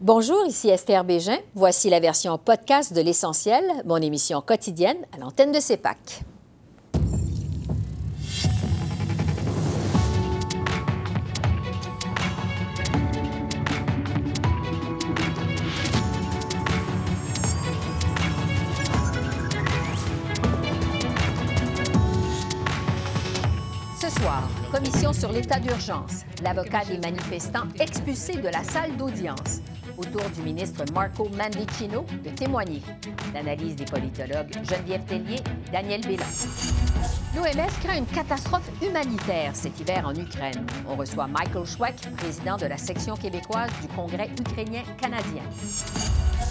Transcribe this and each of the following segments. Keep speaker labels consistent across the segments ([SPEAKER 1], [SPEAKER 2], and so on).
[SPEAKER 1] Bonjour, ici Esther Bégin. Voici la version podcast de L'Essentiel, mon émission quotidienne à l'antenne de CEPAC. Ce soir, commission sur l'état d'urgence. L'avocat des manifestants expulsé de la salle d'audience autour du ministre Marco Mandicino de témoigner. L'analyse des politologues Geneviève Tellier et Daniel Bélan. L'OMS craint une catastrophe humanitaire cet hiver en Ukraine. On reçoit Michael Schweck, président de la section québécoise du Congrès ukrainien-canadien.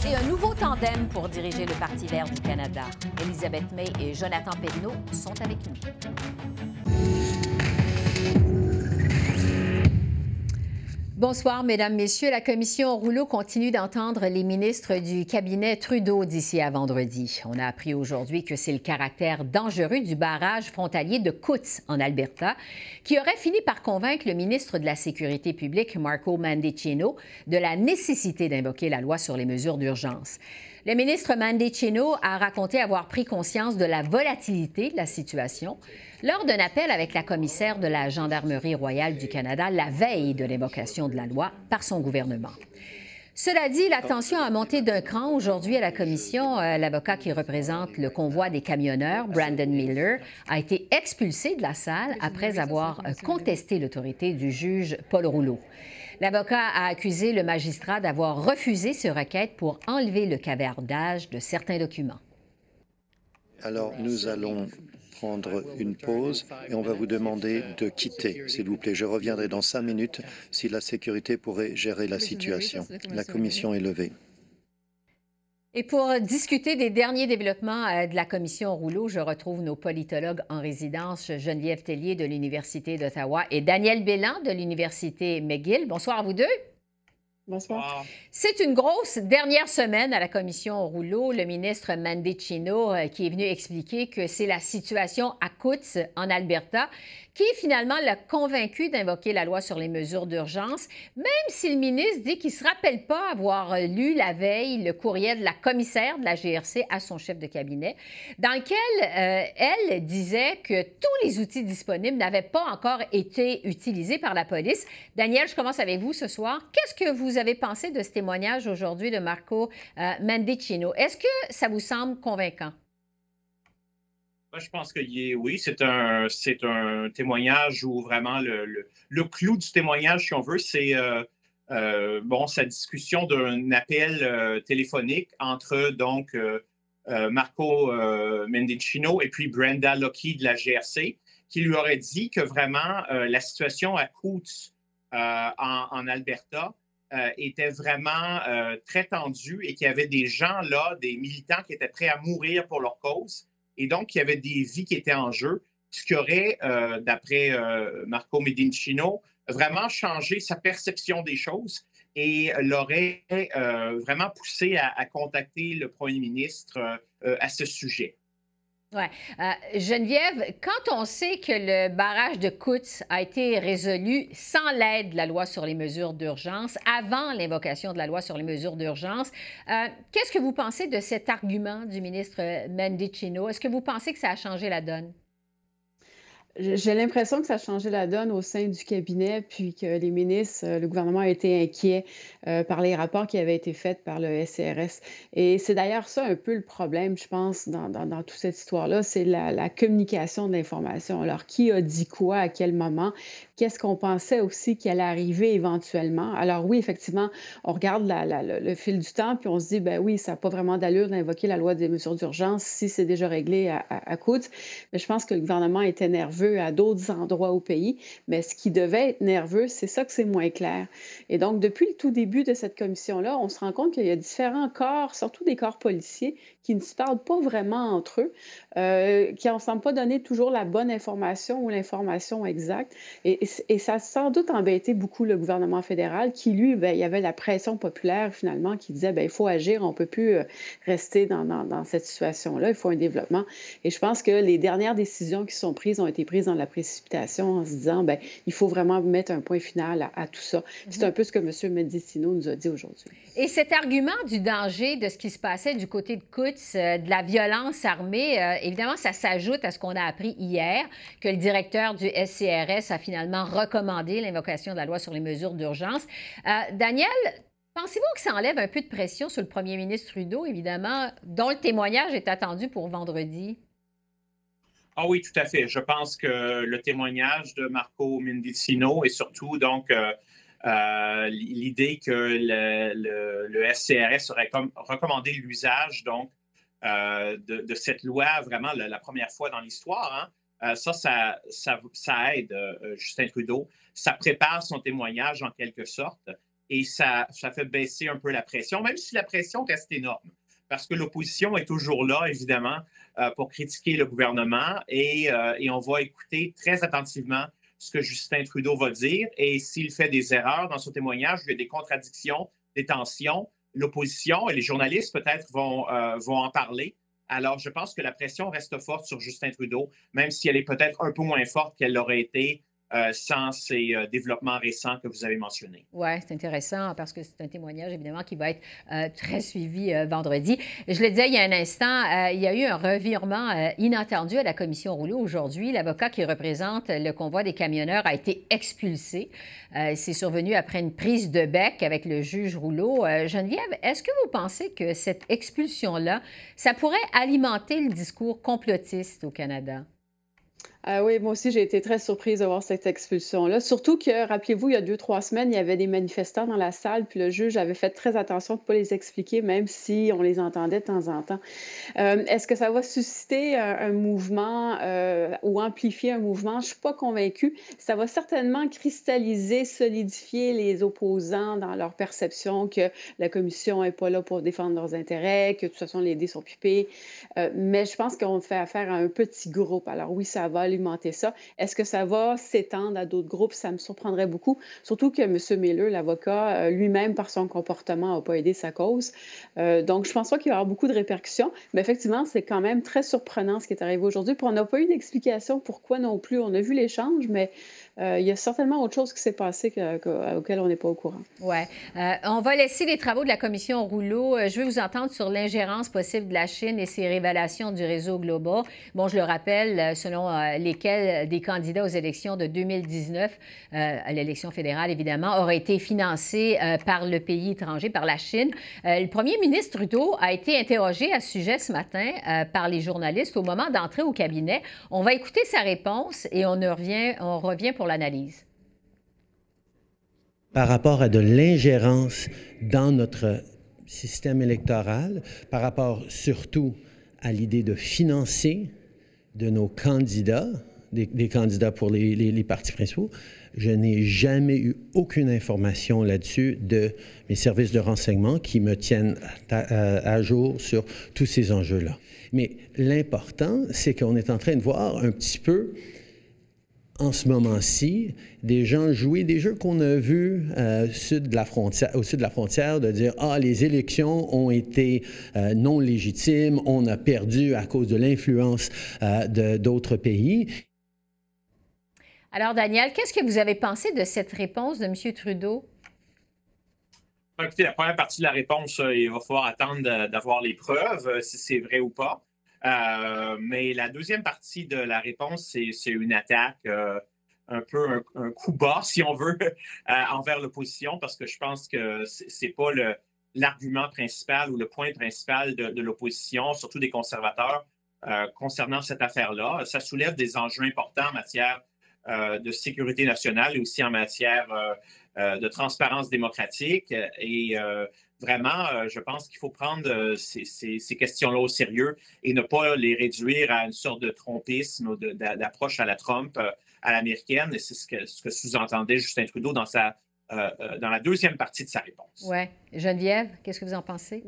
[SPEAKER 1] Et un nouveau tandem pour diriger le Parti vert du Canada. Elisabeth May et Jonathan Perrineau sont avec nous. Bonsoir, Mesdames, Messieurs. La commission Rouleau continue d'entendre les ministres du cabinet Trudeau d'ici à vendredi. On a appris aujourd'hui que c'est le caractère dangereux du barrage frontalier de Coutts en Alberta qui aurait fini par convaincre le ministre de la Sécurité publique, Marco Mandicino, de la nécessité d'invoquer la loi sur les mesures d'urgence. Le ministre Mandicino a raconté avoir pris conscience de la volatilité de la situation lors d'un appel avec la commissaire de la Gendarmerie royale du Canada la veille de l'évocation de la loi par son gouvernement. Cela dit, la tension a monté d'un cran aujourd'hui à la commission. Euh, l'avocat qui représente le convoi des camionneurs, Brandon Miller, a été expulsé de la salle après avoir euh, contesté l'autorité du juge Paul Rouleau. L'avocat a accusé le magistrat d'avoir refusé ce requête pour enlever le cavardage de certains documents.
[SPEAKER 2] Alors, nous allons prendre une pause et on va vous demander de quitter, s'il vous plaît. Je reviendrai dans cinq minutes si la sécurité pourrait gérer la situation. La commission est levée.
[SPEAKER 1] Et pour discuter des derniers développements euh, de la commission Rouleau, je retrouve nos politologues en résidence, Geneviève Tellier de l'Université d'Ottawa et Daniel Bélan de l'Université McGill. Bonsoir à vous deux.
[SPEAKER 3] Bonsoir.
[SPEAKER 1] C'est une grosse dernière semaine à la commission Rouleau. Le ministre Mandicino euh, qui est venu expliquer que c'est la situation à Coutts en Alberta qui finalement l'a convaincu d'invoquer la loi sur les mesures d'urgence, même si le ministre dit qu'il ne se rappelle pas avoir lu la veille le courrier de la commissaire de la GRC à son chef de cabinet, dans lequel euh, elle disait que tous les outils disponibles n'avaient pas encore été utilisés par la police. Daniel, je commence avec vous ce soir. Qu'est-ce que vous avez pensé de ce témoignage aujourd'hui de Marco euh, Mendicino? Est-ce que ça vous semble convaincant?
[SPEAKER 3] je pense que oui, c'est un, c'est un témoignage où vraiment le, le, clou du témoignage, si on veut, c'est euh, euh, bon, sa discussion d'un appel téléphonique entre donc Marco Mendicino et puis Brenda Lockheed de la GRC, qui lui aurait dit que vraiment la situation à Coutts en, Alberta était vraiment très tendue et qu'il y avait des gens là, des militants qui étaient prêts à mourir pour leur cause et donc, il y avait des vies qui étaient en jeu, ce qui aurait, euh, d'après euh, Marco Medincino, vraiment changé sa perception des choses et l'aurait euh, vraiment poussé à, contacter le premier ministre à ce sujet.
[SPEAKER 1] Oui. Geneviève, quand on sait que le barrage de Coutts a été résolu sans l'aide de la loi sur les mesures d'urgence, avant l'invocation de la loi sur les mesures d'urgence, qu'est-ce que vous pensez de cet argument du ministre Mendicino? Est-ce que vous pensez que ça a changé la donne?
[SPEAKER 4] J'ai l'impression que ça a changé la donne au sein du cabinet, puis que les ministres, euh, le gouvernement a été inquiet euh, par les rapports qui avaient été faits par le SCRS. Et c'est d'ailleurs ça un peu le problème, je pense, dans, dans, toute cette histoire-là, c'est la, communication de. Alors, qui a dit quoi à quel moment? Qu'est-ce qu'on pensait aussi qui allait arriver éventuellement? Alors oui, effectivement, on regarde le fil du temps, puis on se dit, ben oui, ça n'a pas vraiment d'allure d'invoquer la loi des mesures d'urgence si c'est déjà réglé à, à, Mais je pense que le gouvernement était nerveux à d'autres endroits au pays, mais ce qui devait être nerveux, c'est ça que c'est moins clair. Et donc, depuis le tout début de cette commission-là, on se rend compte qu'il y a différents corps, surtout des corps policiers, qui ne se parlent pas vraiment entre eux, euh, qui ne semblent pas donner toujours la bonne information ou l'information exacte. Ça a sans doute embêté beaucoup le gouvernement fédéral qui, lui, ben, il y avait la pression populaire finalement qui disait ben, il faut agir, on ne peut plus euh, rester dans, dans, cette situation-là, il faut un développement. Et je pense que les dernières décisions qui sont prises ont été prises dans la précipitation en se disant ben, il faut vraiment mettre un point final à, tout ça. C'est un peu ce que M. Medicino nous a dit aujourd'hui.
[SPEAKER 1] Et cet argument du danger de ce qui se passait du côté de Kutz, euh, de la violence armée, euh, évidemment, ça s'ajoute à ce qu'on a appris hier, que le directeur du SCRS a finalement recommandé l'invocation de la loi sur les mesures d'urgence. Euh, Daniel, pensez-vous que ça enlève un peu de pression sur le premier ministre Trudeau, évidemment, dont le témoignage est attendu pour vendredi?
[SPEAKER 3] Ah oui, tout à fait. Je pense que le témoignage de Marco Mendicino et surtout donc euh, euh, l'idée que le, SCRS aurait recommandé l'usage donc de, cette loi vraiment la, première fois dans l'histoire. Hein, euh, ça, ça, ça, aide euh, Justin Trudeau. Ça prépare son témoignage en quelque sorte et ça, ça fait baisser un peu la pression, même si la pression reste énorme. Parce que l'opposition est toujours là, évidemment, euh, pour critiquer le gouvernement et, on va écouter très attentivement ce que Justin Trudeau va dire. Et s'il fait des erreurs dans son témoignage, il y a des contradictions, des tensions, l'opposition et les journalistes peut-être vont, vont en parler. Alors, je pense que la pression reste forte sur Justin Trudeau, même si elle est peut-être un peu moins forte qu'elle l'aurait été euh, sans ces euh, développements récents que vous avez mentionnés.
[SPEAKER 1] Oui, c'est intéressant parce que c'est un témoignage, évidemment, qui va être euh, très suivi vendredi. Je le disais il y a un instant, il y a eu un revirement inattendu à la commission Rouleau aujourd'hui. L'avocat qui représente le convoi des camionneurs a été expulsé. c'est survenu après une prise de bec avec le juge Rouleau. Geneviève, est-ce que vous pensez que cette expulsion-là, ça pourrait alimenter le discours complotiste au Canada?
[SPEAKER 4] Ah oui, moi aussi, j'ai été très surprise de voir cette expulsion-là. Surtout que, rappelez-vous, il y a deux, trois semaines, il y avait des manifestants dans la salle, puis le juge avait fait très attention de ne pas les expliquer, même si on les entendait de temps en temps. Euh, est-ce que ça va susciter un, mouvement euh, ou amplifier un mouvement? Je ne suis pas convaincue. Ça va certainement cristalliser, solidifier les opposants dans leur perception que la commission n'est pas là pour défendre leurs intérêts, que de toute façon, les dés sont pipés. Euh, mais je pense qu'on fait affaire à un petit groupe. Alors oui, ça va ça. Est-ce que ça va s'étendre à d'autres groupes? Ça me surprendrait beaucoup. Surtout que M. Miller, l'avocat, euh, lui-même, par son comportement, n'a pas aidé sa cause. Euh, donc, je pense pas qu'il va y avoir beaucoup de répercussions. Mais effectivement, c'est quand même très surprenant ce qui est arrivé aujourd'hui. Puis on n'a pas eu d'explication pourquoi non plus. On a vu l'échange, mais euh, il y a certainement autre chose qui s'est passé auquel on n'est pas au courant.
[SPEAKER 1] Oui. Euh, on va laisser les travaux de la commission rouleau. Euh, je veux vous entendre sur l'ingérence possible de la Chine et ses révélations du réseau Global. Bon, je le rappelle, selon lesquels des candidats aux élections de 2019, à l'élection fédérale évidemment, auraient été financés par le pays étranger, par la Chine. le premier ministre Trudeau a été interrogé à ce sujet ce matin par les journalistes au moment d'entrer au cabinet. On va écouter sa réponse et on revient, on revient pour l'analyse.
[SPEAKER 5] Par rapport à de l'ingérence dans notre système électoral, par rapport surtout à l'idée de financer de nos candidats, des, candidats pour les, partis principaux, je n'ai jamais eu aucune information là-dessus de mes services de renseignement qui me tiennent à jour sur tous ces enjeux-là. Mais l'important, c'est qu'on est en train de voir un petit peu en ce moment-ci, des gens jouer des jeux qu'on a vus euh, sud de la frontière, au sud de la frontière, de dire Ah, les élections ont été euh, non légitimes, on a perdu à cause de l'influence euh, d'autres pays.
[SPEAKER 1] Alors, Daniel, qu'est-ce que vous avez pensé de cette réponse de M. Trudeau?
[SPEAKER 3] Écoutez, la première partie de la réponse, il va falloir attendre d'avoir les preuves, si c'est vrai ou pas. Euh, mais la deuxième partie de la réponse, c'est une attaque, euh, un peu un, coup bas, si on veut, euh, envers l'opposition, parce que je pense que ce n'est pas l'argument principal ou le point principal de, l'opposition, surtout des conservateurs, concernant cette affaire-là. Ça soulève des enjeux importants en matière de sécurité nationale et aussi en matière de transparence démocratique. Et vraiment, euh, je pense qu'il faut prendre euh, ces, questions-là au sérieux et ne pas les réduire à une sorte de trompisme ou d'approche à la Trump, euh, à l'américaine. Et c'est ce que, ce que sous-entendait Justin Trudeau dans, sa, dans la deuxième partie de sa réponse.
[SPEAKER 1] Oui. Geneviève, qu'est-ce que vous en pensez?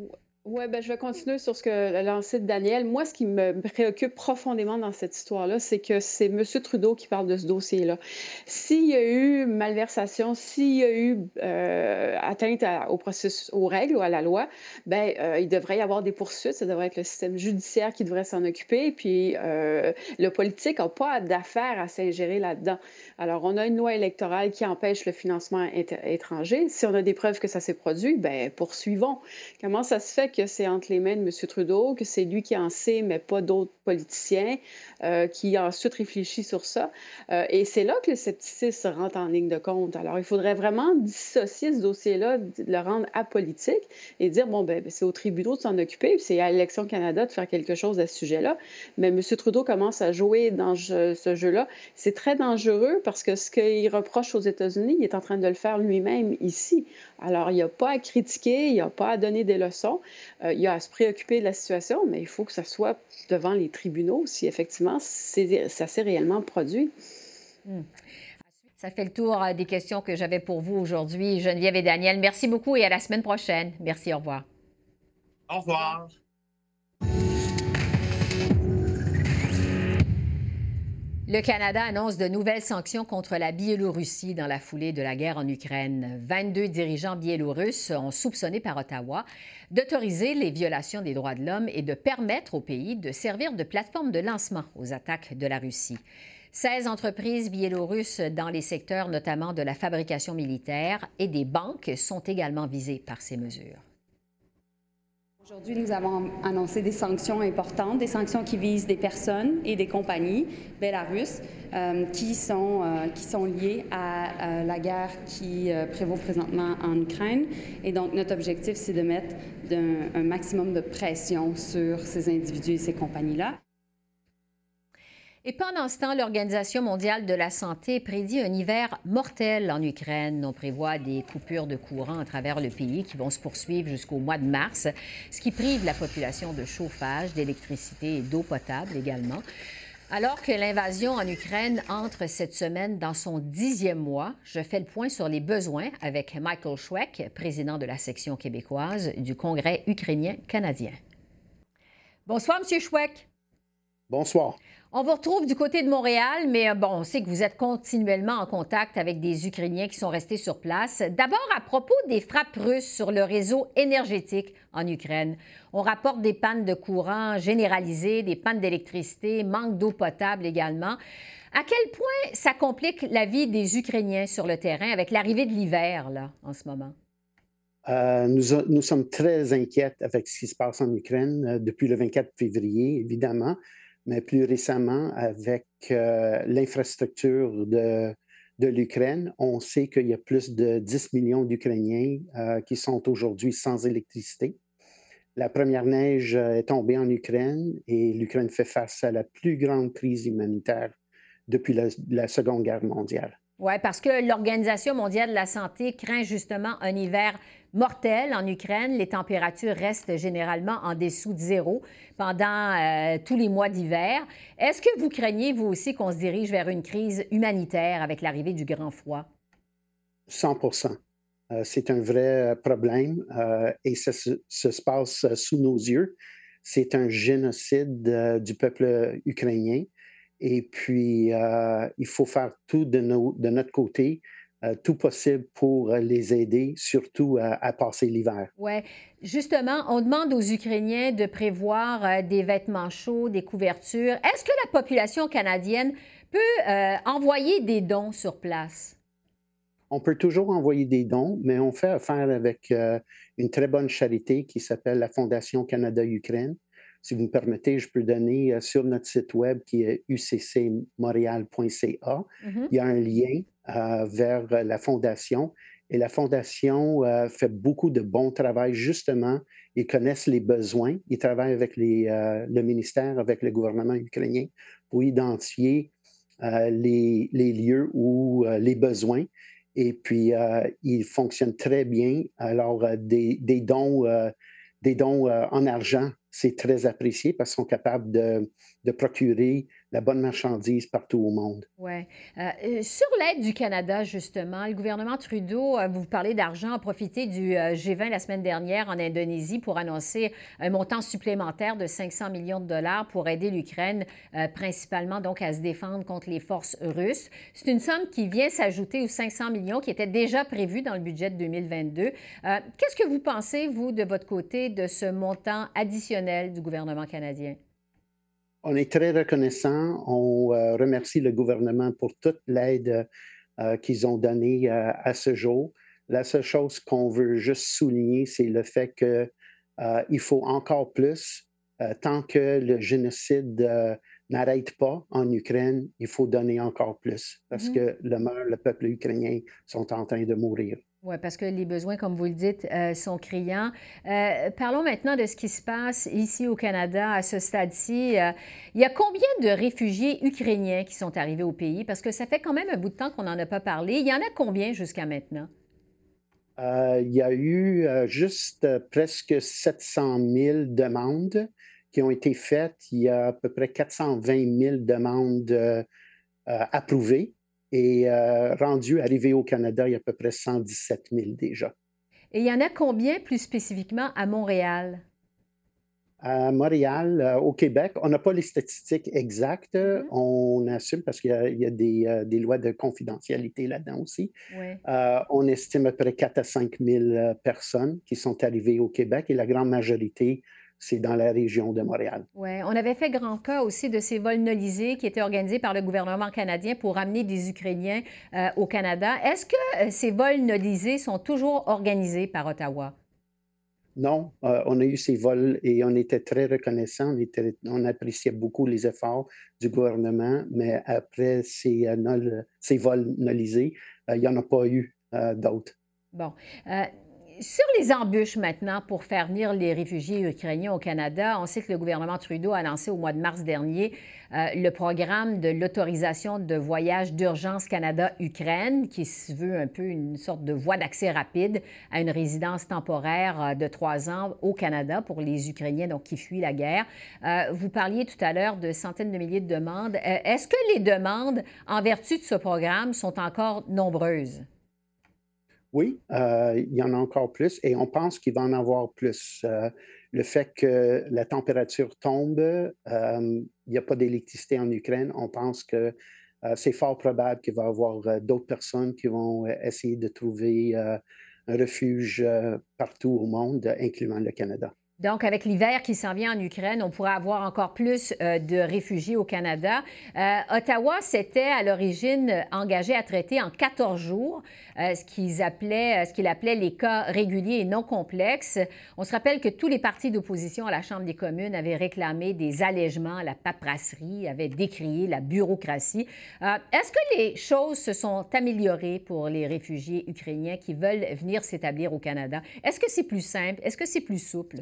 [SPEAKER 4] Oui, ben, je vais continuer sur ce que lancé Daniel. Moi, ce qui me préoccupe profondément dans cette histoire-là, c'est que c'est M. Trudeau qui parle de ce dossier-là. S'il y a eu malversation, s'il y a eu euh, atteinte au processus, aux règles ou à la loi, ben, euh, il devrait y avoir des poursuites. Ça devrait être le système judiciaire qui devrait s'en occuper. Puis euh, le politique n'a pas d'affaires à s'ingérer là-dedans. Alors, on a une loi électorale qui empêche le financement étranger. Si on a des preuves que ça s'est produit, ben poursuivons. Comment ça se fait que c'est entre les mains de M. Trudeau, que c'est lui qui en sait, mais pas d'autres politiciens, euh, qui ensuite réfléchit sur ça. Euh, et c'est là que le scepticisme rentre en ligne de compte. Alors, il faudrait vraiment dissocier ce dossier-là, le rendre apolitique et dire, bon, ben, ben c'est aux tribunaux de s'en occuper, c'est à l'Élection Canada de faire quelque chose à ce sujet-là. Mais M. Trudeau commence à jouer dans ce jeu-là. C'est très dangereux parce que ce qu'il reproche aux États-Unis, il est en train de le faire lui-même ici. Alors, il n'y a pas à critiquer, il n'y a pas à donner des leçons, euh, il y a à se préoccuper de la situation, mais il faut que ça soit devant les tribunaux si effectivement ça s'est réellement produit.
[SPEAKER 1] Hmm. Ça fait le tour euh, des questions que j'avais pour vous aujourd'hui. Geneviève et Daniel, merci beaucoup et à la semaine prochaine. Merci, au revoir.
[SPEAKER 3] Au revoir.
[SPEAKER 1] Le Canada annonce de nouvelles sanctions contre la Biélorussie dans la foulée de la guerre en Ukraine. 22 dirigeants biélorusses ont soupçonné par Ottawa d'autoriser les violations des droits de l'homme et de permettre au pays de servir de plateforme de lancement aux attaques de la Russie. 16 entreprises biélorusses dans les secteurs notamment de la fabrication militaire et des banques sont également visées par ces mesures.
[SPEAKER 6] Aujourd'hui, nous avons annoncé des sanctions importantes, des sanctions qui visent des personnes et des compagnies belarusses euh, qui, sont, euh, qui sont liées à, la guerre qui euh, prévaut présentement en Ukraine. Et donc, notre objectif, c'est de mettre un maximum de pression sur ces individus et ces compagnies-là.
[SPEAKER 1] Et pendant ce temps, l'Organisation mondiale de la santé prédit un hiver mortel en Ukraine. On prévoit des coupures de courant à travers le pays qui vont se poursuivre jusqu'au mois de mars, ce qui prive la population de chauffage, d'électricité et d'eau potable également. Alors que l'invasion en Ukraine entre cette semaine dans son dixième mois, je fais le point sur les besoins avec Michael Schweck, président de la section québécoise du Congrès ukrainien canadien. Bonsoir, Monsieur Schweck.
[SPEAKER 7] Bonsoir.
[SPEAKER 1] On vous retrouve du côté de Montréal, mais euh, bon, on sait que vous êtes continuellement en contact avec des Ukrainiens qui sont restés sur place. D'abord, à propos des frappes russes sur le réseau énergétique en Ukraine. On rapporte des pannes de courant généralisées, des pannes d'électricité, manque d'eau potable également. À quel point ça complique la vie des Ukrainiens sur le terrain avec l'arrivée de l'hiver, là, en ce moment?
[SPEAKER 7] Euh, nous, sommes très inquiets avec ce qui se passe en Ukraine euh, depuis le 24 février, évidemment mais plus récemment, avec euh, l'infrastructure de, de l'Ukraine, on sait qu'il y a plus de 10 millions d'Ukrainiens euh, qui sont aujourd'hui sans électricité. La première neige euh, est tombée en Ukraine et l'Ukraine fait face à la plus grande crise humanitaire depuis la Seconde Guerre mondiale.
[SPEAKER 1] Oui, parce que l'Organisation mondiale de la santé craint justement un hiver mortel en Ukraine. Les températures restent généralement en dessous de zéro pendant euh, tous les mois d'hiver. Est-ce que vous craignez, vous aussi, qu'on se dirige vers une crise humanitaire avec l'arrivée du grand froid?
[SPEAKER 7] 100% euh, C'est un vrai problème euh, et ça se, passe sous nos yeux. C'est un génocide du peuple ukrainien. Et puis, euh, il faut faire tout de, de notre côté, euh, tout possible pour les aider, surtout à, passer l'hiver.
[SPEAKER 1] Oui. Justement, on demande aux Ukrainiens de prévoir euh, des vêtements chauds, des couvertures. Est-ce que la population canadienne peut envoyer des dons sur place?
[SPEAKER 7] On peut toujours envoyer des dons, mais on fait affaire avec une très bonne charité qui s'appelle la Fondation Canada-Ukraine si vous me permettez, je peux donner euh, sur notre site web qui est uccmontréal.ca. Mm-hmm. Il y a un lien euh, vers la fondation. Et la fondation euh, fait beaucoup de bon travail, justement. Ils connaissent les besoins. Ils travaillent avec le ministère, avec le gouvernement ukrainien pour identifier les, lieux où les besoins. Et puis, ils fonctionnent très bien. Alors, des, des dons des dons euh, en argent c'est très apprécié parce qu'ils sont capables de, procurer la bonne marchandise partout au monde.
[SPEAKER 1] Oui. Euh, euh, sur l'aide du Canada, justement, le gouvernement Trudeau, euh, vous parlez d'argent, a profité du G20 la semaine dernière en Indonésie pour annoncer un montant supplémentaire de 500 millions de dollars pour aider l'Ukraine, principalement donc à se défendre contre les forces russes. C'est une somme qui vient s'ajouter aux 500 millions qui étaient déjà prévus dans le budget de 2022. Qu'est-ce que vous pensez, vous, de votre côté, de ce montant additionnel du gouvernement canadien?
[SPEAKER 7] On est très reconnaissant. On euh, remercie le gouvernement pour toute l'aide euh, qu'ils ont donnée euh, à ce jour. La seule chose qu'on veut juste souligner, c'est le fait qu'il faut encore plus. tant que le génocide n'arrête pas en Ukraine, il faut donner encore plus parce mm-hmm. que le, le peuple ukrainien sont en train de mourir.
[SPEAKER 1] Oui, parce que les besoins, comme vous le dites, euh, sont criants. Euh, parlons maintenant de ce qui se passe ici au Canada à ce stade-ci. Euh, il y a combien de réfugiés ukrainiens qui sont arrivés au pays? Parce que ça fait quand même un bout de temps qu'on n'en a pas parlé. Il y en a combien jusqu'à maintenant?
[SPEAKER 7] il y a eu juste presque 700 000 demandes qui ont été faites. Il y a à peu près 420 000 demandes approuvées. Et euh, rendu, arrivé au Canada, il y a à peu près 117 000 déjà.
[SPEAKER 1] Et il y en a combien plus spécifiquement à Montréal?
[SPEAKER 7] À Montréal, euh, au Québec, on n'a pas les statistiques exactes. Mm-hmm. On assume parce qu'il y a, des, euh, des, lois de confidentialité là-dedans aussi. on estime à peu près 4 à 5 000 personnes qui sont arrivées au Québec et la grande majorité c'est dans la région de Montréal.
[SPEAKER 1] Oui, on avait fait grand cas aussi de ces vols nolisés qui étaient organisés par le gouvernement canadien pour amener des Ukrainiens euh, au Canada. Est-ce que euh, ces vols nolisés sont toujours organisés par Ottawa?
[SPEAKER 7] Non, euh, on a eu ces vols et on était très reconnaissants. On, appréciait beaucoup les efforts du gouvernement, mais après ces, ces vols nolisés, il n'y en a pas eu d'autres.
[SPEAKER 1] Bon sur les embûches maintenant pour faire venir les réfugiés ukrainiens au Canada, on sait que le gouvernement Trudeau a lancé au mois de mars dernier euh, le programme de l'autorisation de voyage d'urgence Canada-Ukraine, qui se veut un peu une sorte de voie d'accès rapide à une résidence temporaire euh, de trois ans au Canada pour les Ukrainiens donc, qui fuient la guerre. Euh, vous parliez tout à l'heure de centaines de milliers de demandes. Est-ce que les demandes en vertu de ce programme sont encore nombreuses?
[SPEAKER 7] Oui, euh, il y en a encore plus et on pense qu'il va en avoir plus. Euh, le fait que la température tombe, euh, il n'y a pas d'électricité en Ukraine, on pense que c'est fort probable qu'il va y avoir d'autres personnes qui vont essayer de trouver un refuge partout au monde, incluant le Canada.
[SPEAKER 1] Donc, avec l'hiver qui s'en vient en Ukraine, on pourrait avoir encore plus euh, de réfugiés au Canada. Euh, Ottawa s'était à l'origine engagé à traiter en 14 jours euh, ce qu'ils appelaient, ce qu'il appelait les cas réguliers et non complexes. On se rappelle que tous les partis d'opposition à la Chambre des communes avaient réclamé des allègements à la paperasserie, avaient décrié la bureaucratie. Est-ce que les choses se sont améliorées pour les réfugiés ukrainiens qui veulent venir s'établir au Canada? Est-ce que c'est plus simple? Est-ce que c'est plus souple?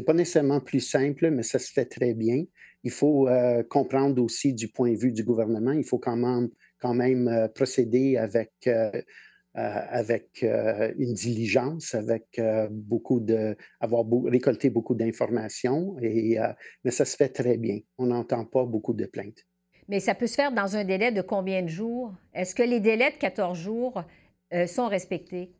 [SPEAKER 7] N'est pas nécessairement plus simple, mais ça se fait très bien. Il faut euh, comprendre aussi du point de vue du gouvernement, il faut quand même, quand même euh, procéder avec, euh, avec une diligence, avec beaucoup de, avoir récolté beaucoup d'informations, et, mais ça se fait très bien. On n'entend pas beaucoup de plaintes.
[SPEAKER 1] Mais ça peut se faire dans un délai de combien de jours? Est-ce que les délais de 14 jours sont respectés?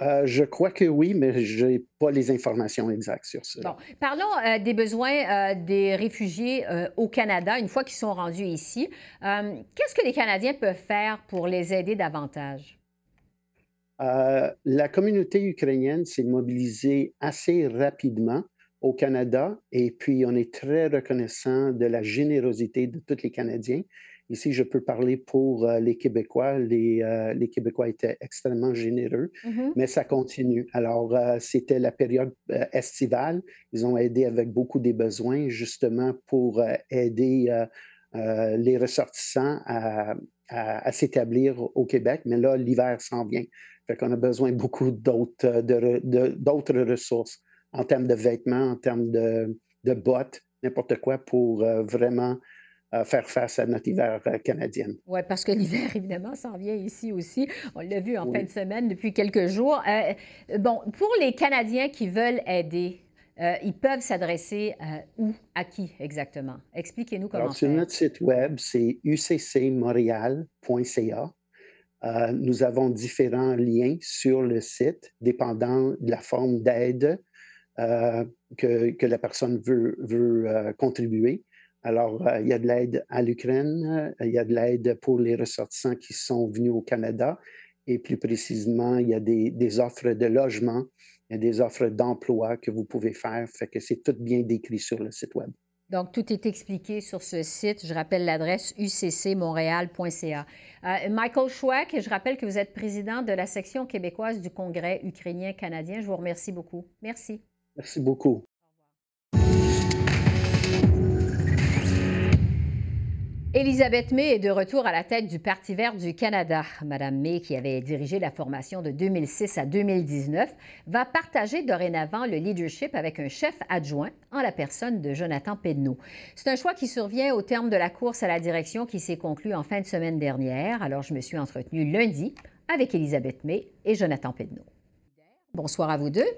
[SPEAKER 7] Euh, je crois que oui, mais je n'ai pas les informations exactes sur ça.
[SPEAKER 1] Bon, parlons euh, des besoins euh, des réfugiés au Canada une fois qu'ils sont rendus ici. Qu'est-ce que les Canadiens peuvent faire pour les aider davantage?
[SPEAKER 7] la communauté ukrainienne s'est mobilisée assez rapidement au Canada et puis on est très reconnaissant de la générosité de tous les Canadiens Ici, je peux parler pour euh, les Québécois. Les, euh, les, Québécois étaient extrêmement généreux, mm-hmm. mais ça continue. Alors, euh, c'était la période estivale. Ils ont aidé avec beaucoup des besoins, justement pour aider les ressortissants à, à, s'établir au Québec. Mais là, l'hiver s'en vient. Fait qu'on a besoin beaucoup d'autres de, ressources en termes de vêtements, en termes de, de bottes, n'importe quoi pour vraiment faire face à notre hiver euh, canadien.
[SPEAKER 1] Oui, parce que l'hiver, évidemment, s'en vient ici aussi. On l'a vu en fin de semaine depuis quelques jours. Euh, bon, pour les Canadiens qui veulent aider, ils peuvent s'adresser où, à qui exactement? Expliquez-nous comment
[SPEAKER 7] Alors, Sur notre site web, c'est uccmontréal.ca. nous avons différents liens sur le site, dépendant de la forme d'aide que, que, la personne veut, veut contribuer. Alors, il y a de l'aide à l'Ukraine, il y a de l'aide pour les ressortissants qui sont venus au Canada, et plus précisément, il y a des, offres de logement, il y a des offres d'emploi que vous pouvez faire, fait que c'est tout bien décrit sur le site Web.
[SPEAKER 1] Donc, tout est expliqué sur ce site. Je rappelle l'adresse uccmontréal.ca. Euh, Michael Schweck, je rappelle que vous êtes président de la section québécoise du Congrès ukrainien-canadien. Je vous remercie beaucoup. Merci.
[SPEAKER 7] Merci beaucoup.
[SPEAKER 1] Elisabeth May est de retour à la tête du Parti vert du Canada. Madame May, qui avait dirigé la formation de 2006 à 2019, va partager dorénavant le leadership avec un chef adjoint en la personne de Jonathan Pedneau. C'est un choix qui survient au terme de la course à la direction qui s'est conclue en fin de semaine dernière. Alors, je me suis entretenue lundi avec Elisabeth May et Jonathan Pedneau. Bonsoir à vous deux.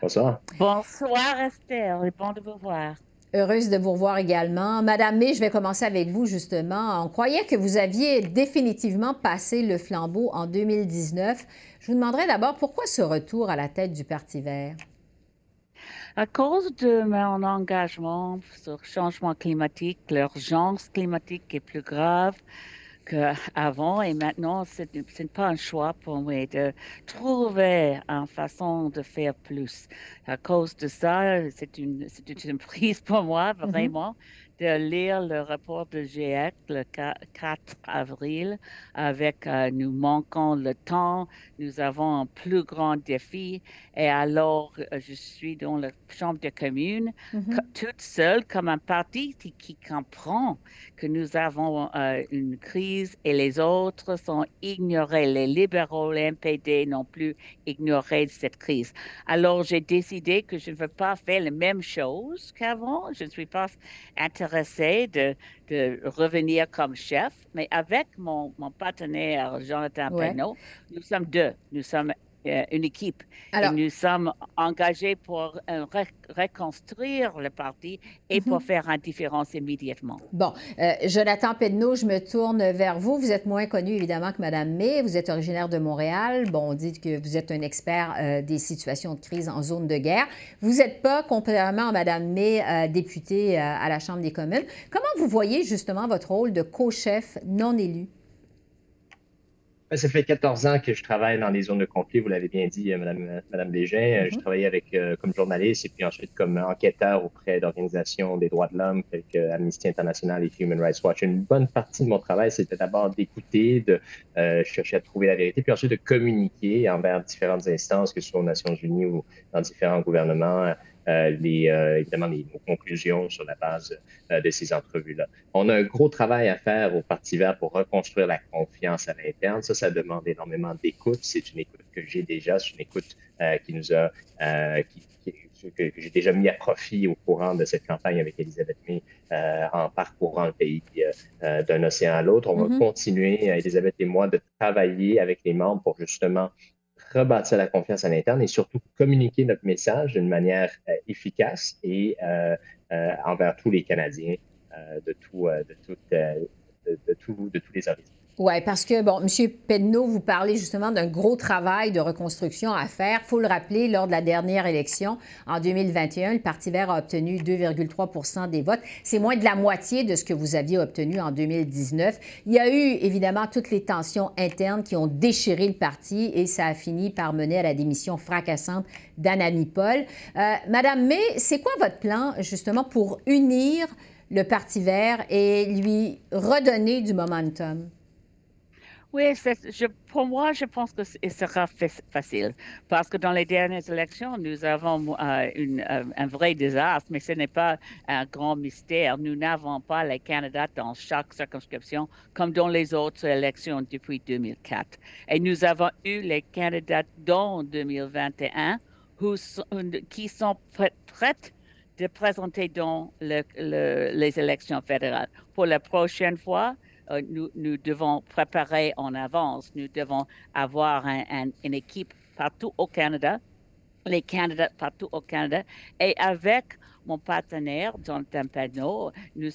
[SPEAKER 8] Bonsoir.
[SPEAKER 9] Bonsoir Esther, et bon de vous voir.
[SPEAKER 1] Heureuse de vous revoir également. Madame May, je vais commencer avec vous justement. On croyait que vous aviez définitivement passé le flambeau en 2019. Je vous demanderai d'abord pourquoi ce retour à la tête du Parti vert?
[SPEAKER 9] À cause de mon engagement sur le changement climatique, l'urgence climatique est plus grave qu'avant et maintenant, ce n'est pas un choix pour moi de trouver une façon de faire plus. À cause de ça, c'est une, une prise pour moi, mm-hmm. vraiment de lire le rapport de GIEC le 4 avril avec euh, nous manquons le temps, nous avons un plus grand défi et alors euh, je suis dans la chambre de commune mm-hmm. toute seule comme un parti qui, comprend que nous avons euh, une crise et les autres sont ignorés. Les libéraux, les MPD non plus ignoré cette crise. Alors j'ai décidé que je ne veux pas faire la même chose qu'avant. Je ne suis pas intéressée de, de, revenir comme chef, mais avec mon, mon partenaire Jonathan ouais. nous sommes deux. Nous sommes une équipe. et nous sommes engagés pour euh, reconstruire le parti et pour mhm. faire une différence immédiatement.
[SPEAKER 1] Bon, euh, Jonathan Pedneau, je me tourne vers vous. Vous êtes moins connu évidemment que Mme May. Vous êtes originaire de Montréal. Bon, on dit que vous êtes un expert des situations de crise en zone de guerre. Vous n'êtes pas, contrairement à Mme May, député à la Chambre des communes. Comment vous voyez justement votre rôle de co-chef non élu?
[SPEAKER 8] Ça fait 14 ans que je travaille dans les zones de conflit, vous l'avez bien dit, Madame, Madame Bégin. Euh, je mhm. travaillais avec, euh, comme journaliste et puis ensuite comme enquêteur auprès d'organisations des droits de l'homme telles que Amnesty International et Human Rights Watch. Une bonne partie de mon travail, c'était d'abord d'écouter, de euh, chercher à trouver la vérité, puis ensuite de communiquer envers différentes instances, que ce soit aux Nations Unies ou dans différents gouvernements, euh, les, euh, évidemment les, nos conclusions sur la base euh, de ces entrevues-là. On a un gros travail à faire au Parti vert pour reconstruire la confiance à l'interne. Ça, ça demande énormément d'écoute. C'est une écoute que j'ai déjà, c'est une écoute qui nous a, qui, que, j'ai déjà mis à profit au courant de cette campagne avec Elisabeth May en parcourant le pays d'un océan à l'autre. On va mm-hmm. continuer, Elisabeth et moi, de travailler avec les membres pour justement rebâtir la confiance à l'interne et surtout communiquer notre message d'une manière euh, efficace et euh, euh, envers tous les Canadiens de, tout, de, tout, de, de tous les horizons.
[SPEAKER 1] Oui, parce que, bon, M. Pedneau, vous parlez justement d'un gros travail de reconstruction à faire. Il faut le rappeler, lors de la dernière élection, en 2021, le Parti vert a obtenu 2,3% des votes. C'est moins de la moitié de ce que vous aviez obtenu en 2019. Il y a eu, évidemment, toutes les tensions internes qui ont déchiré le parti et ça a fini par mener à la démission fracassante d'Anani Paul. Euh, Madame May, c'est quoi votre plan, justement, pour unir le Parti vert et lui redonner du momentum?
[SPEAKER 9] Oui, pour moi, je pense que ce sera facile parce que dans les dernières élections, nous avons euh, euh, un vrai désastre, mais ce n'est pas un grand mystère. Nous n'avons pas les candidats dans chaque circonscription comme dans les autres élections depuis 2004. Et nous avons eu les candidats dans 2021 qui sont prêts de présenter dans les élections fédérales. Pour la prochaine fois, nous, nous, devons préparer en avance. Nous devons avoir une équipe partout au Canada les candidats partout au Canada et avec mon partenaire, Jonathan Pedno, nous,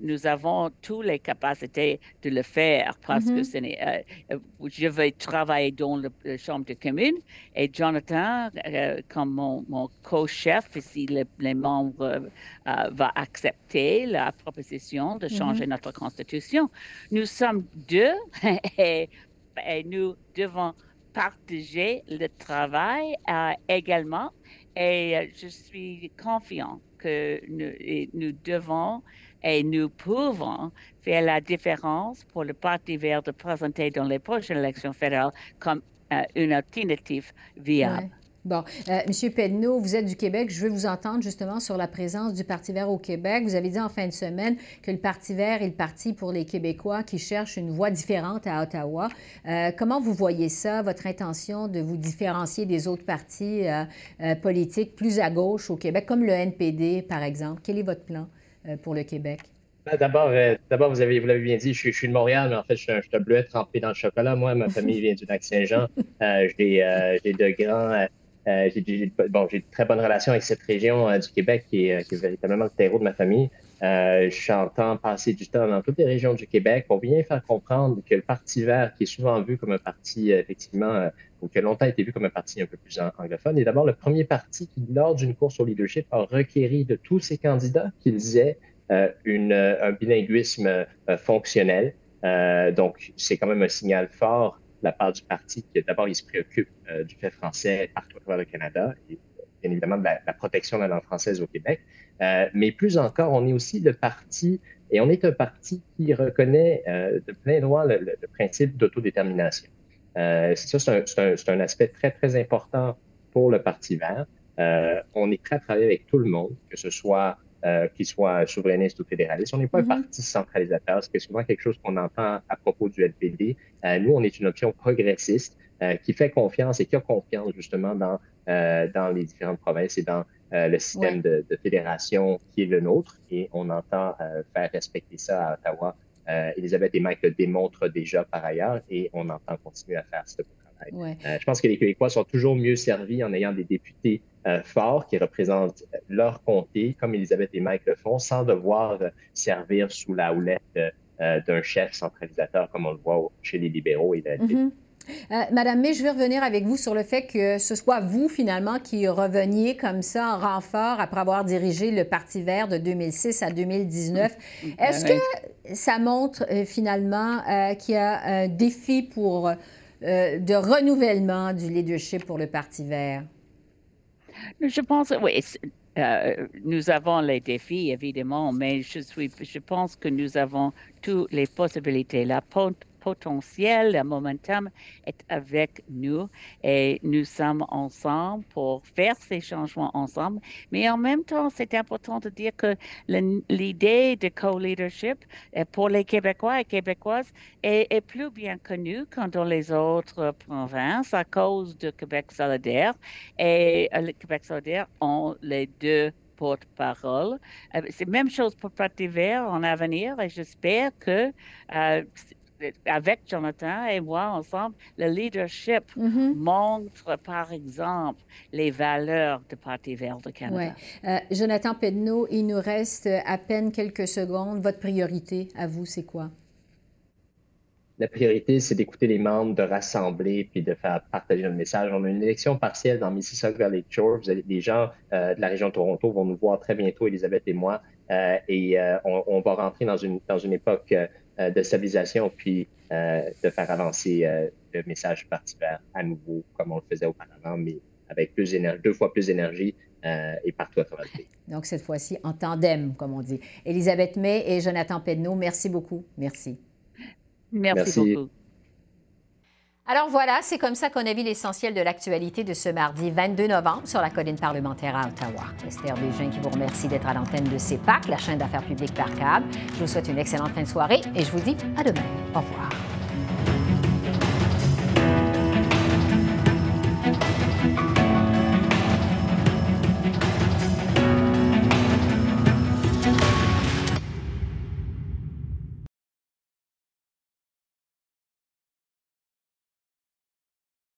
[SPEAKER 9] nous, avons toutes les capacités de le faire parce que mm-hmm. euh, je vais travailler dans la Chambre de commune et Jonathan, euh, comme mon, mon co-chef, si les membres euh, vont accepter la proposition de changer mm-hmm. notre constitution, nous sommes deux et, et nous devons partager le travail également et je suis confiant que nous, devons et nous pouvons faire la différence pour le Parti vert de présenter dans les prochaines élections fédérales comme euh, une alternative viable.
[SPEAKER 1] Bon, euh, Monsieur Pedneau, vous êtes du Québec. Je veux vous entendre justement sur la présence du Parti vert au Québec. Vous avez dit en fin de semaine que le Parti vert est le parti pour les Québécois qui cherchent une voie différente à Ottawa. Euh, comment vous voyez ça, votre intention de vous différencier des autres partis euh, politiques plus à gauche au Québec, comme le NPD, par exemple? Quel est votre plan pour le Québec?
[SPEAKER 8] Ben, d'abord, d'abord, vous avez, vous l'avez bien dit, je, suis de Montréal, mais en fait, je suis un, je bleuet trempé dans le chocolat. Moi, ma famille vient du Lac-Saint-Jean. j'ai, j'ai de grands euh, j'ai j'ai très bonne relation avec cette région euh, du Québec qui est, qui est, véritablement le terreau de ma famille. Euh, J'entends passer du temps dans toutes les régions du Québec pour bien faire comprendre que le Parti vert, qui est souvent vu comme un parti, euh, effectivement, ou qui a longtemps été vu comme un parti un peu plus anglophone, est d'abord le premier parti qui, lors d'une course au leadership, a requéri de tous ses candidats qu'ils aient un bilinguisme fonctionnel. donc, c'est quand même un signal fort la part du parti qui, d'abord, il se préoccupe euh, du fait français partout à travers le Canada et bien évidemment de la, protection de la langue française au Québec. Euh, mais plus encore, on est aussi le parti, et on est un parti qui reconnaît euh, de plein droit le, principe d'autodétermination. Ça, c'est un, aspect très, très important pour le Parti vert. on est prêt à travailler avec tout le monde, que ce soit euh, qu'il soit souverainiste ou fédéraliste. On n'est pas un mm-hmm. parti centralisateur, ce qui est souvent quelque chose qu'on entend à propos du LPD. Euh, nous, on est une option progressiste euh, qui fait confiance et qui a confiance justement dans, euh, dans les différentes provinces et dans le système de, de, fédération qui est le nôtre. Et on entend faire respecter ça à Ottawa. Elisabeth et Mike le démontrent déjà par ailleurs et on entend continuer à faire ce travail. je pense que les Québécois sont toujours mieux servis en ayant des députés euh, forts qui représentent leur comté, comme Elisabeth et Mike le font, sans devoir servir sous la houlette euh, d'un chef centralisateur comme on le voit chez les libéraux et la
[SPEAKER 1] mm Madame May, je vais revenir avec vous sur le fait que ce soit vous, finalement, qui reveniez comme ça en renfort après avoir dirigé le Parti vert de 2006 à 2019. Est-ce que ça montre finalement qu'il y a un défi pour, de renouvellement du leadership pour le Parti vert?
[SPEAKER 9] Je pense, oui, euh, nous avons les défis, évidemment, mais je, suis, je pense que nous avons toutes les possibilités. La potentiel, le momentum est avec nous et nous sommes ensemble pour faire ces changements ensemble. Mais en même temps, c'est important de dire que l'idée de co-leadership euh, pour les Québécois et Québécoises est, plus bien connue que dans les autres provinces à cause de Québec solidaire. Et euh, le Québec solidaire ont les deux porte-parole. Euh, c'est la même chose pour Parti vert en avenir et j'espère que avec Jonathan et moi ensemble, le leadership mm-hmm. montre, par exemple, les valeurs du Parti vert de Canada.
[SPEAKER 1] Euh, Jonathan Pedneau, il nous reste à peine quelques secondes. Votre priorité à vous, c'est quoi?
[SPEAKER 8] La priorité, c'est d'écouter les membres, de rassembler puis de faire partager notre message. On a une élection partielle dans Mississauga Lake Shore. Vous avez, des gens euh, de la région de Toronto vont nous voir très bientôt, Elisabeth et moi, euh, et on, on, va rentrer dans une, dans une époque euh, de stabilisation, puis euh, de faire avancer euh, le message Parti vert à nouveau, comme on le faisait auparavant, mais avec plus deux fois plus d'énergie et partout à travers le pays.
[SPEAKER 1] Donc, cette fois-ci, en tandem, comme on dit. Elisabeth May et Jonathan Pedneau, merci beaucoup. Merci.
[SPEAKER 9] Merci, merci. beaucoup.
[SPEAKER 1] Alors voilà, c'est comme ça qu'on a vu l'essentiel de l'actualité de ce mardi 22 novembre sur la colline parlementaire à Ottawa. Esther Bégin qui vous remercie d'être à l'antenne de CEPAC, la chaîne d'affaires publiques par câble. Je vous souhaite une excellente fin de soirée et je vous dis à demain. Au revoir.